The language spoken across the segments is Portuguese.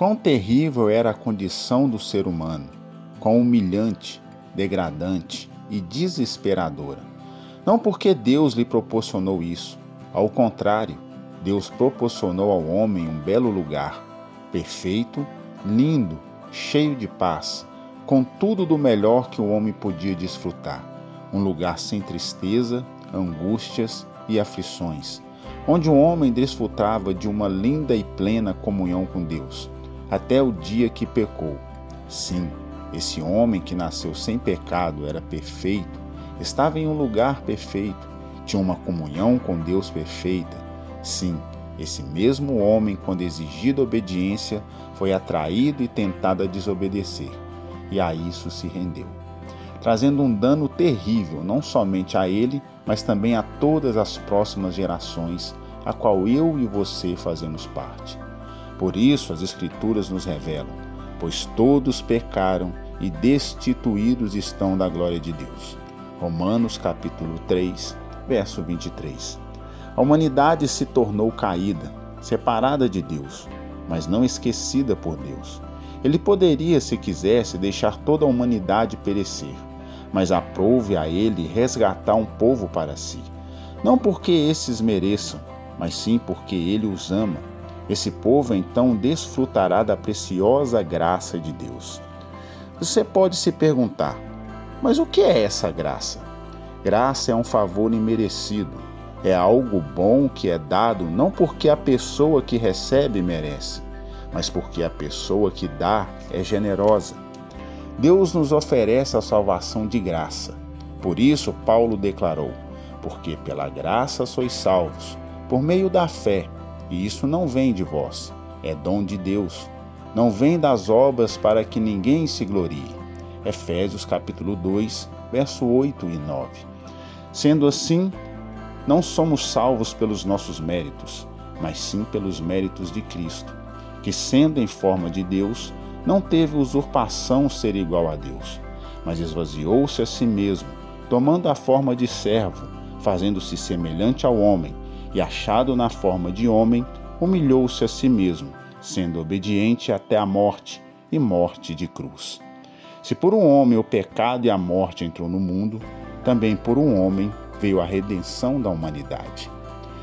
Quão terrível era a condição do ser humano, quão humilhante, degradante e desesperadora. Não porque Deus lhe proporcionou isso, ao contrário, Deus proporcionou ao homem um belo lugar, perfeito, lindo, cheio de paz, com tudo do melhor que o homem podia desfrutar. Um lugar sem tristeza, angústias e aflições, onde o homem desfrutava de uma linda e plena comunhão com Deus até o dia que pecou. Sim, esse homem que nasceu sem pecado era perfeito, estava em um lugar perfeito, tinha uma comunhão com Deus perfeita. Sim, esse mesmo homem, quando exigida obediência, foi atraído e tentado a desobedecer, e a isso se rendeu, trazendo um dano terrível não somente a ele, mas também a todas as próximas gerações, a qual eu e você fazemos parte. Por isso as Escrituras nos revelam: pois todos pecaram e destituídos estão da glória de Deus. Romanos capítulo 3, verso 23. A humanidade se tornou caída, separada de Deus, mas não esquecida por Deus. Ele poderia, se quisesse, deixar toda a humanidade perecer, mas aprove a ele resgatar um povo para si. Não porque esses mereçam, mas sim porque ele os ama esse povo então desfrutará da preciosa graça de Deus. Você pode se perguntar: mas o que é essa graça? Graça é um favor imerecido, é algo bom que é dado não porque a pessoa que recebe merece, mas porque a pessoa que dá é generosa. Deus nos oferece a salvação de graça. Por isso, Paulo declarou: Porque pela graça sois salvos, por meio da fé. E isso não vem de vós, é dom de Deus. Não vem das obras para que ninguém se glorie. Efésios capítulo 2, verso 8 e 9. Sendo assim, não somos salvos pelos nossos méritos, mas sim pelos méritos de Cristo, que sendo em forma de Deus, não teve usurpação ser igual a Deus, mas esvaziou-se a si mesmo, tomando a forma de servo, fazendo-se semelhante ao homem e, achado na forma de homem, humilhou-se a si mesmo, sendo obediente até a morte e morte de cruz. Se por um homem o pecado e a morte entrou no mundo, também por um homem veio a redenção da humanidade.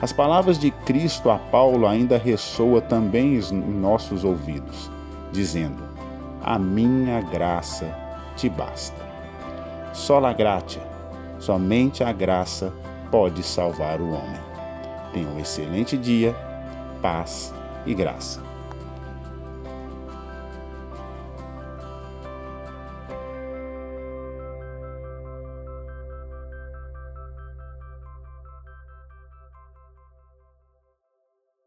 As palavras de Cristo a Paulo ainda ressoam também em nossos ouvidos, dizendo: A minha graça te basta. Sola gratia, somente a graça pode salvar o homem. Tenha um excelente dia, paz e graça.